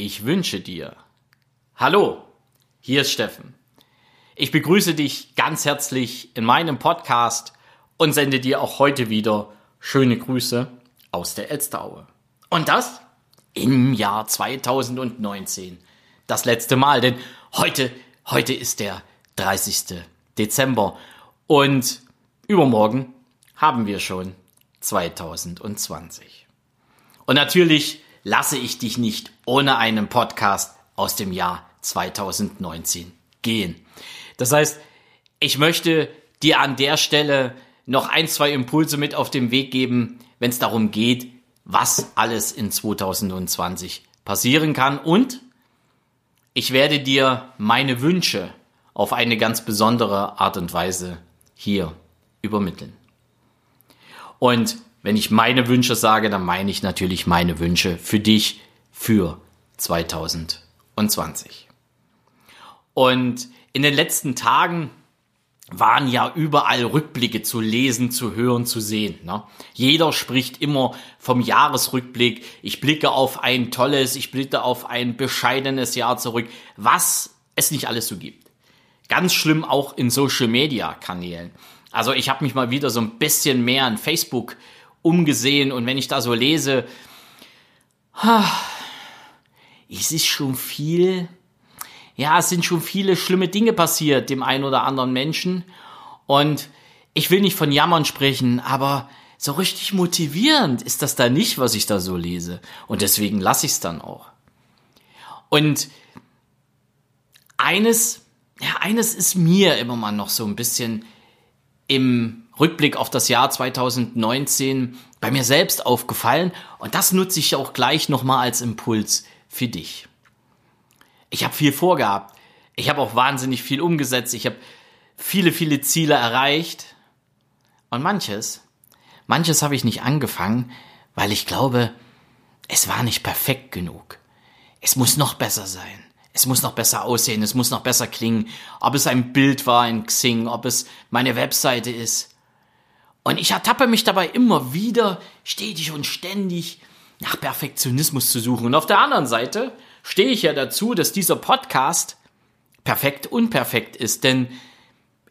ich wünsche dir. Hallo, hier ist Steffen. Ich begrüße dich ganz herzlich in meinem Podcast und sende dir auch heute wieder schöne Grüße aus der Elsteraue. Und das im Jahr 2019. Das letzte Mal, denn heute, heute ist der 30. Dezember und übermorgen haben wir schon 2020. Und natürlich lasse ich dich nicht ohne einen Podcast aus dem Jahr 2019 gehen. Das heißt, ich möchte dir an der Stelle noch ein, zwei Impulse mit auf den Weg geben, wenn es darum geht, was alles in 2020 passieren kann. Und ich werde dir meine Wünsche auf eine ganz besondere Art und Weise hier übermitteln. Und wenn ich meine Wünsche sage, dann meine ich natürlich meine Wünsche für dich für 2020. Und in den letzten Tagen waren ja überall Rückblicke zu lesen, zu hören, zu sehen. Ne? Jeder spricht immer vom Jahresrückblick. Ich blicke auf ein tolles, ich blicke auf ein bescheidenes Jahr zurück, was es nicht alles so gibt. Ganz schlimm auch in Social-Media-Kanälen. Also ich habe mich mal wieder so ein bisschen mehr an Facebook umgesehen. Und wenn ich da so lese, es ist schon viel, ja, es sind schon viele schlimme Dinge passiert dem einen oder anderen Menschen. Und ich will nicht von Jammern sprechen, aber so richtig motivierend ist das da nicht, was ich da so lese. Und deswegen lasse ich es dann auch. Und eines, ja, eines ist mir immer mal noch so ein bisschen im Rückblick auf das Jahr 2019 bei mir selbst aufgefallen und das nutze ich auch gleich nochmal als Impuls für dich. Ich habe viel vorgehabt. Ich habe auch wahnsinnig viel umgesetzt. Ich habe viele, viele Ziele erreicht. Und manches, manches habe ich nicht angefangen, weil ich glaube, es war nicht perfekt genug. Es muss noch besser sein. Es muss noch besser aussehen, es muss noch besser klingen. Ob es ein Bild war in Xing, ob es meine Webseite ist. Und ich ertappe mich dabei immer wieder, stetig und ständig nach Perfektionismus zu suchen. Und auf der anderen Seite stehe ich ja dazu, dass dieser Podcast perfekt unperfekt ist, denn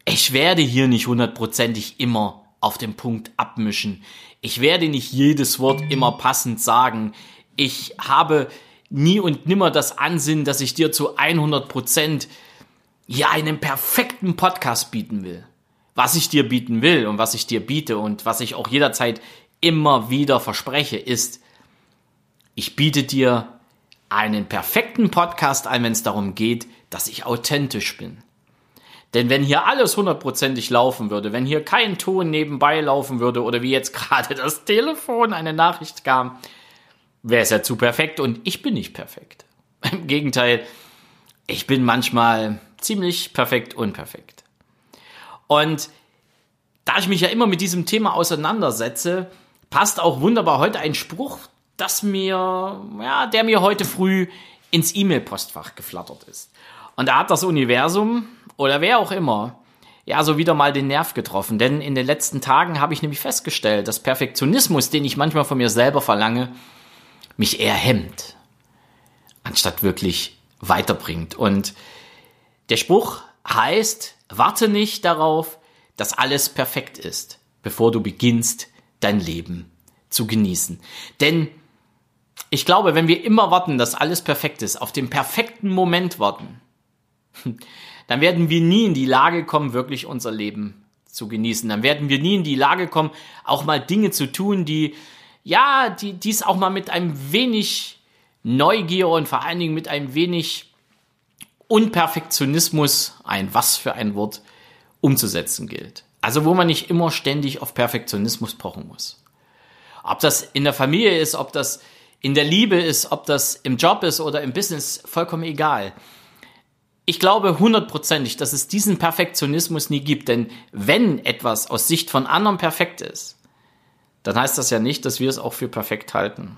ich werde hier nicht hundertprozentig immer auf den Punkt abmischen. Ich werde nicht jedes Wort immer passend sagen. Ich habe nie und nimmer das Ansinnen, dass ich dir zu 100 Prozent ja einen perfekten Podcast bieten will was ich dir bieten will und was ich dir biete und was ich auch jederzeit immer wieder verspreche, ist, ich biete dir einen perfekten Podcast an, wenn es darum geht, dass ich authentisch bin. Denn wenn hier alles hundertprozentig laufen würde, wenn hier kein Ton nebenbei laufen würde oder wie jetzt gerade das Telefon eine Nachricht kam, wäre es ja zu perfekt und ich bin nicht perfekt. Im Gegenteil, ich bin manchmal ziemlich perfekt unperfekt. Und da ich mich ja immer mit diesem Thema auseinandersetze, passt auch wunderbar heute ein Spruch, das mir, ja, der mir heute früh ins E-Mail-Postfach geflattert ist. Und da hat das Universum oder wer auch immer ja so wieder mal den Nerv getroffen. Denn in den letzten Tagen habe ich nämlich festgestellt, dass Perfektionismus, den ich manchmal von mir selber verlange, mich eher hemmt, anstatt wirklich weiterbringt. Und der Spruch heißt, Warte nicht darauf, dass alles perfekt ist, bevor du beginnst, dein Leben zu genießen. Denn ich glaube, wenn wir immer warten, dass alles perfekt ist, auf den perfekten Moment warten, dann werden wir nie in die Lage kommen, wirklich unser Leben zu genießen. Dann werden wir nie in die Lage kommen, auch mal Dinge zu tun, die, ja, die dies auch mal mit einem wenig Neugier und vor allen Dingen mit einem wenig Unperfektionismus, ein was für ein Wort, umzusetzen gilt. Also wo man nicht immer ständig auf Perfektionismus pochen muss. Ob das in der Familie ist, ob das in der Liebe ist, ob das im Job ist oder im Business, vollkommen egal. Ich glaube hundertprozentig, dass es diesen Perfektionismus nie gibt, denn wenn etwas aus Sicht von anderen perfekt ist, dann heißt das ja nicht, dass wir es auch für perfekt halten.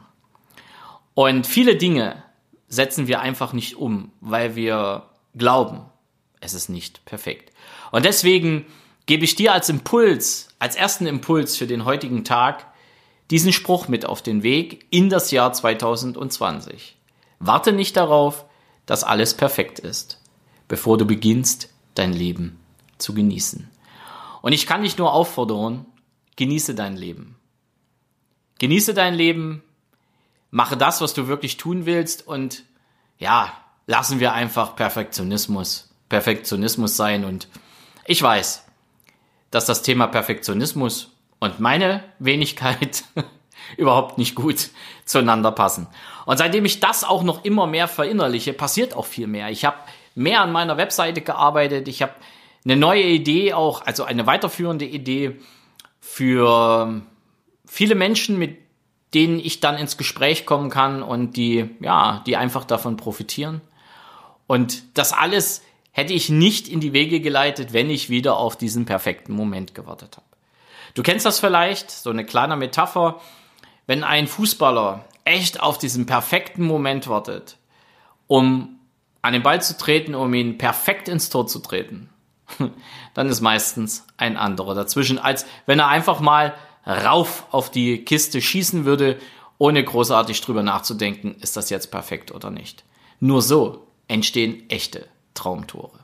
Und viele Dinge setzen wir einfach nicht um, weil wir glauben, es ist nicht perfekt. Und deswegen gebe ich dir als Impuls, als ersten Impuls für den heutigen Tag, diesen Spruch mit auf den Weg in das Jahr 2020. Warte nicht darauf, dass alles perfekt ist, bevor du beginnst, dein Leben zu genießen. Und ich kann dich nur auffordern, genieße dein Leben. Genieße dein Leben, mache das, was du wirklich tun willst und ja, lassen wir einfach Perfektionismus, Perfektionismus sein und ich weiß, dass das Thema Perfektionismus und meine Wenigkeit überhaupt nicht gut zueinander passen. Und seitdem ich das auch noch immer mehr verinnerliche, passiert auch viel mehr. Ich habe mehr an meiner Webseite gearbeitet, ich habe eine neue Idee auch, also eine weiterführende Idee für viele Menschen, mit denen ich dann ins Gespräch kommen kann und die, ja, die einfach davon profitieren. Und das alles hätte ich nicht in die Wege geleitet, wenn ich wieder auf diesen perfekten Moment gewartet habe. Du kennst das vielleicht, so eine kleine Metapher, wenn ein Fußballer echt auf diesen perfekten Moment wartet, um an den Ball zu treten, um ihn perfekt ins Tor zu treten, dann ist meistens ein anderer dazwischen, als wenn er einfach mal rauf auf die Kiste schießen würde, ohne großartig drüber nachzudenken, ist das jetzt perfekt oder nicht. Nur so entstehen echte Traumtore.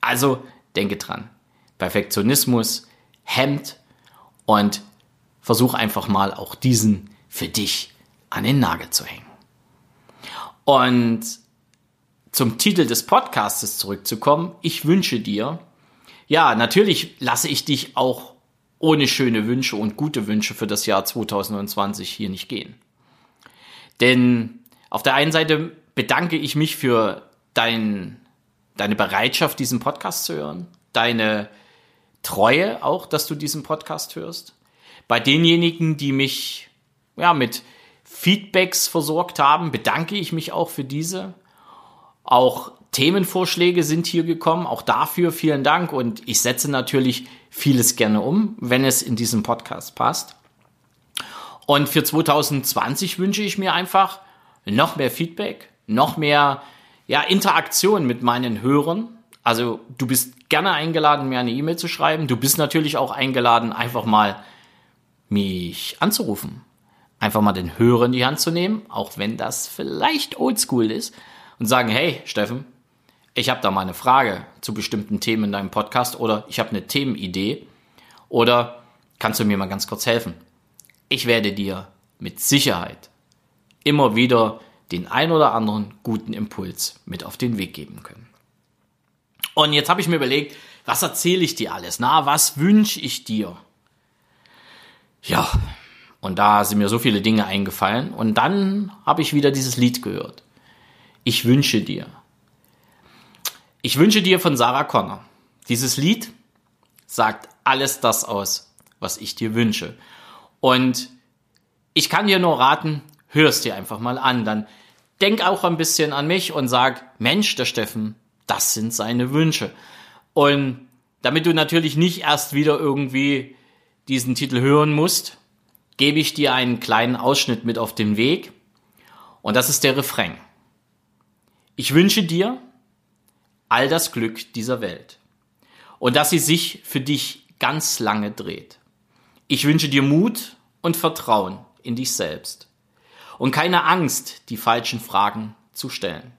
Also denke dran, Perfektionismus hemmt und versuch einfach mal auch diesen für dich an den Nagel zu hängen. Und zum Titel des Podcastes zurückzukommen, ich wünsche dir, ja, natürlich lasse ich dich auch ohne schöne Wünsche und gute Wünsche für das Jahr 2020 hier nicht gehen. Denn auf der einen Seite bedanke ich mich für dein, deine Bereitschaft, diesen Podcast zu hören, deine Treue auch, dass du diesen Podcast hörst. Bei denjenigen, die mich ja, mit Feedbacks versorgt haben, bedanke ich mich auch für diese. Auch Themenvorschläge sind hier gekommen. Auch dafür vielen Dank. Und ich setze natürlich vieles gerne um, wenn es in diesem Podcast passt. Und für 2020 wünsche ich mir einfach noch mehr Feedback, noch mehr ja, Interaktion mit meinen Hörern. Also du bist gerne eingeladen, mir eine E-Mail zu schreiben. Du bist natürlich auch eingeladen, einfach mal mich anzurufen. Einfach mal den Hörer in die Hand zu nehmen, auch wenn das vielleicht oldschool ist, und sagen, hey Steffen, ich habe da mal eine Frage zu bestimmten Themen in deinem Podcast oder ich habe eine Themenidee oder kannst du mir mal ganz kurz helfen? Ich werde dir mit Sicherheit immer wieder den ein oder anderen guten Impuls mit auf den Weg geben können. Und jetzt habe ich mir überlegt, was erzähle ich dir alles? Na, was wünsche ich dir? Ja, und da sind mir so viele Dinge eingefallen. Und dann habe ich wieder dieses Lied gehört. Ich wünsche dir. Ich wünsche dir von Sarah Connor. Dieses Lied sagt alles das aus, was ich dir wünsche. Und ich kann dir nur raten, hör es dir einfach mal an. Dann denk auch ein bisschen an mich und sag, Mensch, der Steffen, das sind seine Wünsche. Und damit du natürlich nicht erst wieder irgendwie diesen Titel hören musst, gebe ich dir einen kleinen Ausschnitt mit auf den Weg. Und das ist der Refrain. Ich wünsche dir, all das Glück dieser Welt und dass sie sich für dich ganz lange dreht. Ich wünsche dir Mut und Vertrauen in dich selbst und keine Angst, die falschen Fragen zu stellen.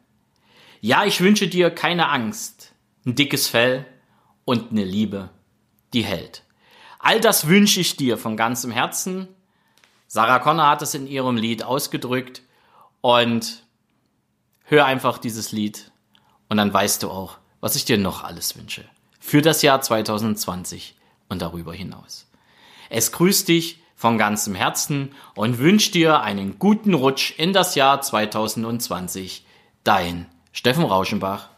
Ja, ich wünsche dir keine Angst, ein dickes Fell und eine Liebe, die hält. All das wünsche ich dir von ganzem Herzen. Sarah Connor hat es in ihrem Lied ausgedrückt und hör einfach dieses Lied und dann weißt du auch, was ich dir noch alles wünsche. Für das Jahr 2020 und darüber hinaus. Es grüßt dich von ganzem Herzen und wünscht dir einen guten Rutsch in das Jahr 2020. Dein Steffen Rauschenbach.